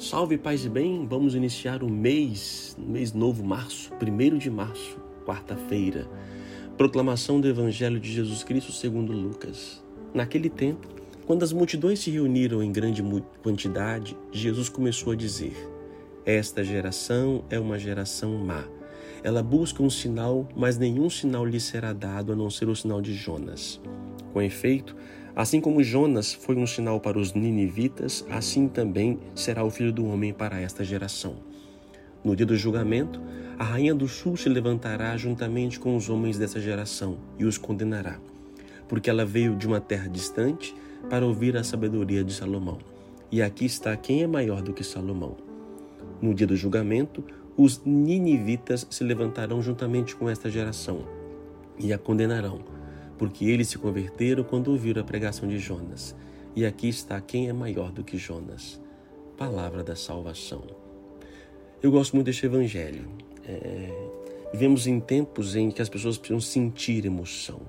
Salve paz e bem, vamos iniciar o mês, mês novo, março, 1 de março, quarta-feira. Proclamação do Evangelho de Jesus Cristo segundo Lucas. Naquele tempo, quando as multidões se reuniram em grande quantidade, Jesus começou a dizer: Esta geração é uma geração má. Ela busca um sinal, mas nenhum sinal lhe será dado a não ser o sinal de Jonas. Com efeito, assim como Jonas foi um sinal para os ninivitas, assim também será o filho do homem para esta geração. No dia do julgamento, a rainha do sul se levantará juntamente com os homens dessa geração e os condenará, porque ela veio de uma terra distante para ouvir a sabedoria de Salomão. E aqui está quem é maior do que Salomão. No dia do julgamento, os ninivitas se levantarão juntamente com esta geração e a condenarão, porque eles se converteram quando ouviram a pregação de Jonas. E aqui está quem é maior do que Jonas. Palavra da salvação. Eu gosto muito deste evangelho. É, vivemos em tempos em que as pessoas precisam sentir emoção.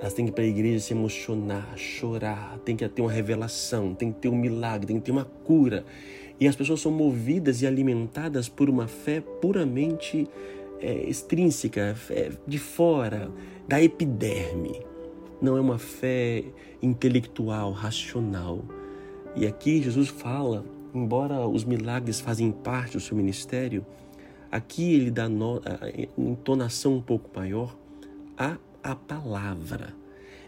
Elas têm que ir para a igreja se emocionar, chorar, tem que ter uma revelação, tem que ter um milagre, tem que ter uma cura. E as pessoas são movidas e alimentadas por uma fé puramente é, extrínseca, é, de fora, da epiderme. Não é uma fé intelectual, racional. E aqui Jesus fala, embora os milagres fazem parte do seu ministério, aqui ele dá no, entonação um pouco maior a a palavra.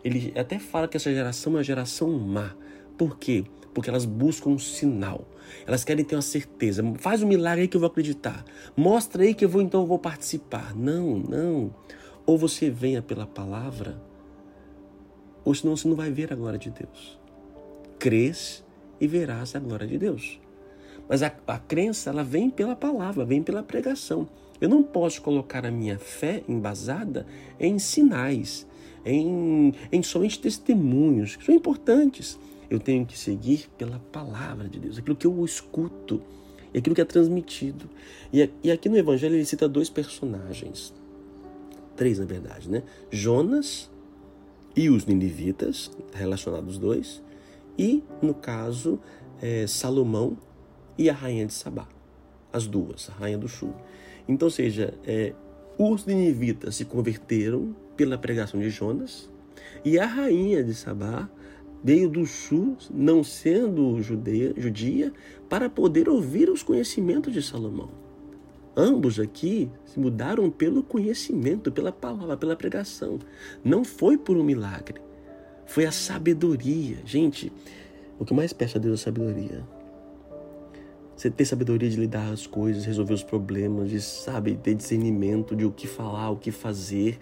Ele até fala que essa geração é uma geração má. Por quê? Porque elas buscam um sinal. Elas querem ter uma certeza. Faz um milagre aí que eu vou acreditar. Mostra aí que eu vou então eu vou participar. Não, não. Ou você venha pela palavra, ou senão você não vai ver a glória de Deus. Crês e verás a glória de Deus. Mas a, a crença, ela vem pela palavra, vem pela pregação. Eu não posso colocar a minha fé embasada em sinais, em, em somente testemunhos, que são importantes. Eu tenho que seguir pela palavra de Deus, aquilo que eu escuto, aquilo que é transmitido. E, aqui no Evangelho ele cita dois personagens, três na verdade, né? Jonas e os ninivitas, relacionados dois, e no caso é, Salomão e a rainha de Sabá, as duas, a rainha do sul. Então, seja, é, os ninivitas se converteram pela pregação de Jonas e a rainha de Sabá veio do sul, não sendo judeia, judia, para poder ouvir os conhecimentos de Salomão. Ambos aqui se mudaram pelo conhecimento, pela palavra, pela pregação. Não foi por um milagre. Foi a sabedoria. Gente, o que mais peço a Deus é sabedoria. Você ter sabedoria de lidar as coisas, resolver os problemas, de sabe, ter discernimento de o que falar, o que fazer.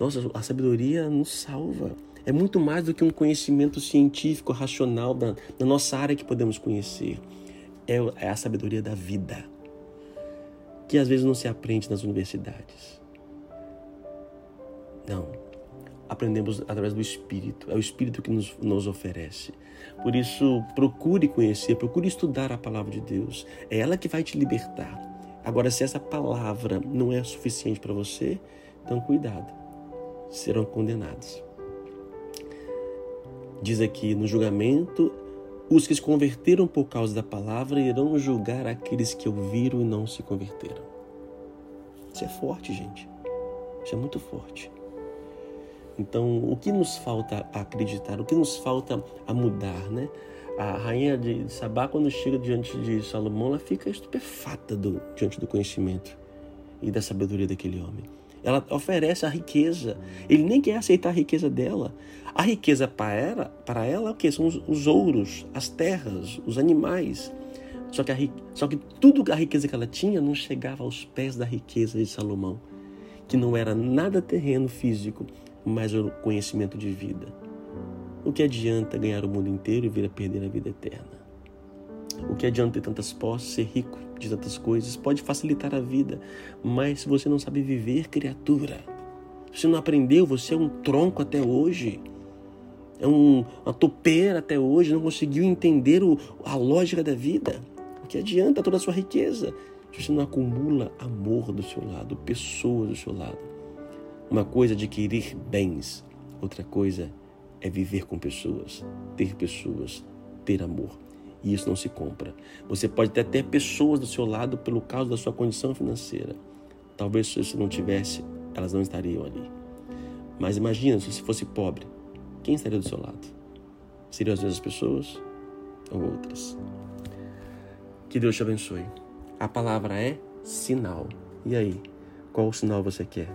Nossa, a sabedoria nos salva. É muito mais do que um conhecimento científico, racional da, da nossa área que podemos conhecer. É, é a sabedoria da vida, que às vezes não se aprende nas universidades. Não, aprendemos através do Espírito. É o Espírito que nos, nos oferece. Por isso, procure conhecer, procure estudar a palavra de Deus. É ela que vai te libertar. Agora, se essa palavra não é suficiente para você, então cuidado, serão condenados. Diz aqui no julgamento: os que se converteram por causa da palavra irão julgar aqueles que ouviram e não se converteram. Isso é forte, gente. Isso é muito forte. Então, o que nos falta acreditar? O que nos falta a mudar, né? A rainha de Sabá, quando chega diante de Salomão, ela fica estupefata do, diante do conhecimento e da sabedoria daquele homem. Ela oferece a riqueza. Ele nem quer aceitar a riqueza dela. A riqueza para ela, para ela o que? São os, os, ouros, as terras, os animais. Só que, a, só que tudo a riqueza que ela tinha não chegava aos pés da riqueza de Salomão, que não era nada terreno físico, mas o conhecimento de vida. O que adianta ganhar o mundo inteiro e vir a perder a vida eterna? O que adianta ter tantas posses, ser rico de tantas coisas? Pode facilitar a vida, mas se você não sabe viver, criatura, se você não aprendeu, você é um tronco até hoje, é um, uma topeira até hoje, não conseguiu entender o, a lógica da vida. O que adianta toda a sua riqueza se você não acumula amor do seu lado, pessoas do seu lado? Uma coisa é adquirir bens, outra coisa é viver com pessoas, ter pessoas, ter amor. E isso não se compra. Você pode até ter pessoas do seu lado pelo causa da sua condição financeira. Talvez se você não tivesse, elas não estariam ali. Mas imagina se você fosse pobre, quem estaria do seu lado? Seriam as mesmas pessoas ou outras? Que Deus te abençoe. A palavra é sinal. E aí, qual sinal você quer?